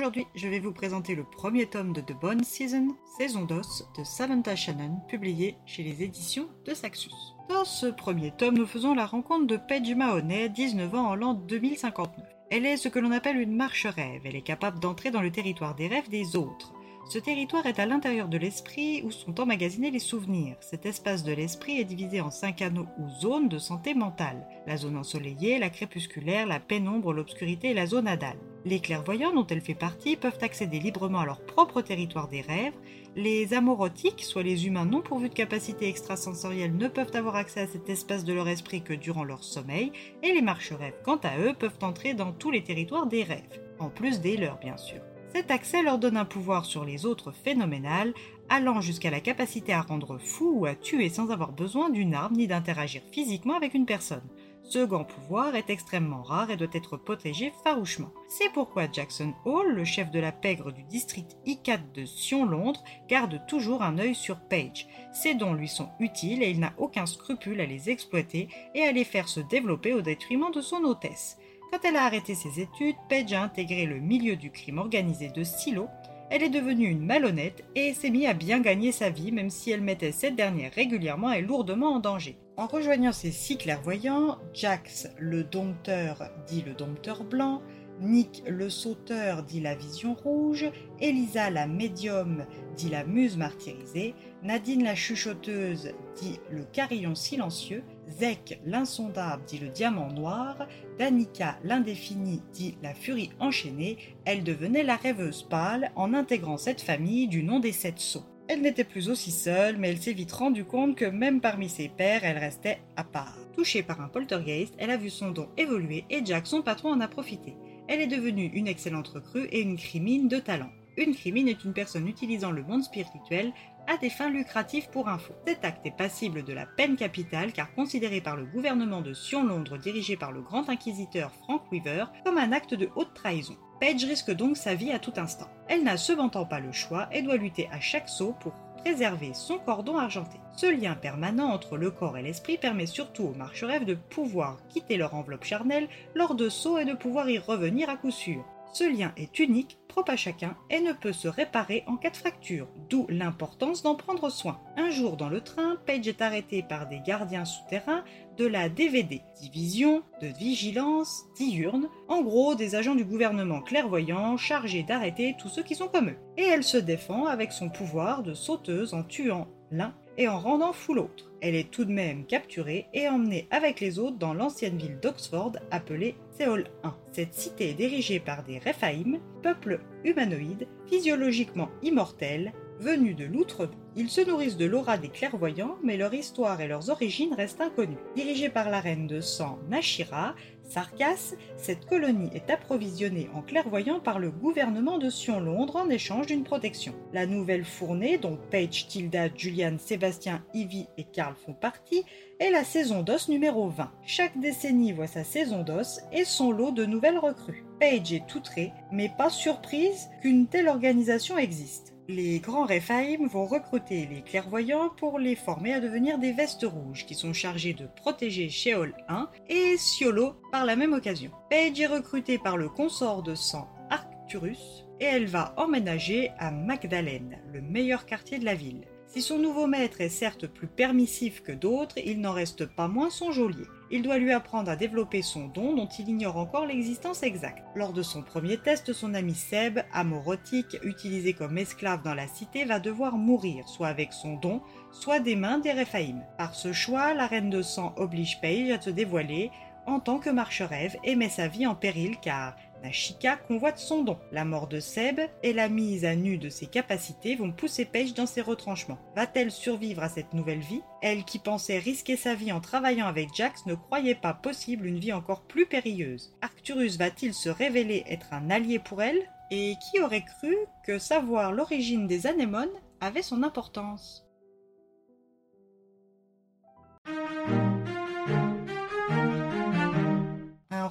Aujourd'hui, je vais vous présenter le premier tome de The Bone Season, saison d'os de Samantha Shannon, publié chez les éditions de Saxus. Dans ce premier tome, nous faisons la rencontre de Paige Mahoney, 19 ans en l'an 2059. Elle est ce que l'on appelle une marche-rêve, elle est capable d'entrer dans le territoire des rêves des autres. Ce territoire est à l'intérieur de l'esprit où sont emmagasinés les souvenirs. Cet espace de l'esprit est divisé en cinq anneaux ou zones de santé mentale. La zone ensoleillée, la crépusculaire, la pénombre, l'obscurité et la zone adale. Les clairvoyants dont elle fait partie peuvent accéder librement à leur propre territoire des rêves. Les amorotiques, soit les humains non pourvus de capacités extrasensorielles, ne peuvent avoir accès à cet espace de leur esprit que durant leur sommeil. Et les marche-rêves, quant à eux, peuvent entrer dans tous les territoires des rêves, en plus des leurs bien sûr. Cet accès leur donne un pouvoir sur les autres phénoménal, allant jusqu'à la capacité à rendre fou ou à tuer sans avoir besoin d'une arme ni d'interagir physiquement avec une personne. Ce grand pouvoir est extrêmement rare et doit être protégé farouchement. C'est pourquoi Jackson Hall, le chef de la pègre du district I4 de Sion-Londres, garde toujours un œil sur Page. Ses dons lui sont utiles et il n'a aucun scrupule à les exploiter et à les faire se développer au détriment de son hôtesse. Quand elle a arrêté ses études, Paige a intégré le milieu du crime organisé de Silo. Elle est devenue une malhonnête et s'est mise à bien gagner sa vie, même si elle mettait cette dernière régulièrement et lourdement en danger. En rejoignant ses six clairvoyants, Jax, le dompteur, dit le dompteur blanc, Nick le sauteur dit la vision rouge, Elisa la médium dit la muse martyrisée, Nadine la chuchoteuse dit le carillon silencieux, Zek l'insondable dit le diamant noir, Danica l'indéfini dit la furie enchaînée, elle devenait la rêveuse pâle en intégrant cette famille du nom des sept sceaux. Elle n'était plus aussi seule, mais elle s'est vite rendue compte que même parmi ses pères, elle restait à part. Touchée par un poltergeist, elle a vu son don évoluer et Jack, son patron, en a profité elle est devenue une excellente recrue et une crimine de talent. Une crimine est une personne utilisant le monde spirituel à des fins lucratives pour info. Cet acte est passible de la peine capitale car considéré par le gouvernement de Sion-Londres dirigé par le grand inquisiteur Frank Weaver comme un acte de haute trahison. Page risque donc sa vie à tout instant. Elle n'a cependant pas le choix et doit lutter à chaque saut pour préserver son cordon argenté. Ce lien permanent entre le corps et l'esprit permet surtout aux marche-rêves de pouvoir quitter leur enveloppe charnelle lors de sauts et de pouvoir y revenir à coup sûr. Ce lien est unique, propre à chacun et ne peut se réparer en cas de fracture, d'où l'importance d'en prendre soin. Un jour dans le train, Page est arrêté par des gardiens souterrains de la DVD, Division de Vigilance Diurne, en gros des agents du gouvernement clairvoyants chargés d'arrêter tous ceux qui sont comme eux. Et elle se défend avec son pouvoir de sauteuse en tuant l'un et en rendant fou l'autre. Elle est tout de même capturée et emmenée avec les autres dans l'ancienne ville d'Oxford appelée Séol 1. Cette cité est dirigée par des Rephaim, peuple humanoïde, physiologiquement immortel, venus de loutre ils se nourrissent de l'aura des clairvoyants, mais leur histoire et leurs origines restent inconnues. Dirigée par la reine de sang Nashira, Sarkas, cette colonie est approvisionnée en clairvoyants par le gouvernement de Sion-Londres en échange d'une protection. La nouvelle fournée, dont Paige, Tilda, Julian, Sébastien, Ivy et Karl font partie, est la saison d'os numéro 20. Chaque décennie voit sa saison d'os et son lot de nouvelles recrues. Paige est outrée, mais pas surprise qu'une telle organisation existe. Les grands Rephaim vont recruter les clairvoyants pour les former à devenir des vestes rouges qui sont chargés de protéger Sheol 1 et Siolo par la même occasion. Paige est recrutée par le consort de sang Arcturus et elle va emménager à Magdalene, le meilleur quartier de la ville. Si son nouveau maître est certes plus permissif que d'autres, il n'en reste pas moins son geôlier. Il doit lui apprendre à développer son don dont il ignore encore l'existence exacte. Lors de son premier test, son ami Seb, amorotique, utilisé comme esclave dans la cité, va devoir mourir, soit avec son don, soit des mains des Rephaim. Par ce choix, la reine de sang oblige Paige à se dévoiler en tant que marche-rêve et met sa vie en péril car Nashika convoite son don. La mort de Seb et la mise à nu de ses capacités vont pousser Paige dans ses retranchements. Va-t-elle survivre à cette nouvelle vie? Elle qui pensait risquer sa vie en travaillant avec Jax ne croyait pas possible une vie encore plus périlleuse. Arcturus va-t-il se révéler être un allié pour elle? Et qui aurait cru que savoir l'origine des anémones avait son importance?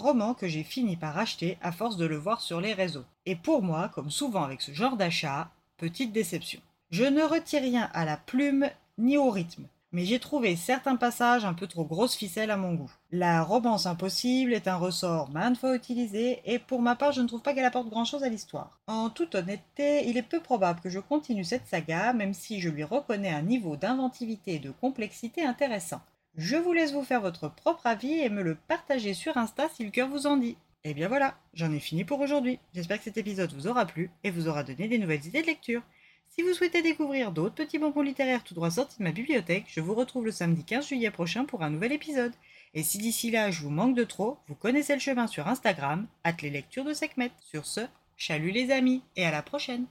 Roman que j'ai fini par acheter à force de le voir sur les réseaux. Et pour moi, comme souvent avec ce genre d'achat, petite déception. Je ne retire rien à la plume ni au rythme, mais j'ai trouvé certains passages un peu trop grosse ficelle à mon goût. La romance impossible est un ressort maintes fois utilisé, et pour ma part je ne trouve pas qu'elle apporte grand chose à l'histoire. En toute honnêteté, il est peu probable que je continue cette saga, même si je lui reconnais un niveau d'inventivité et de complexité intéressant. Je vous laisse vous faire votre propre avis et me le partager sur Insta si le cœur vous en dit. Et bien voilà, j'en ai fini pour aujourd'hui. J'espère que cet épisode vous aura plu et vous aura donné des nouvelles idées de lecture. Si vous souhaitez découvrir d'autres petits bonbons littéraires tout droit sortis de ma bibliothèque, je vous retrouve le samedi 15 juillet prochain pour un nouvel épisode. Et si d'ici là je vous manque de trop, vous connaissez le chemin sur Instagram, at les lectures de Sekhmet. Sur ce, chalut les amis et à la prochaine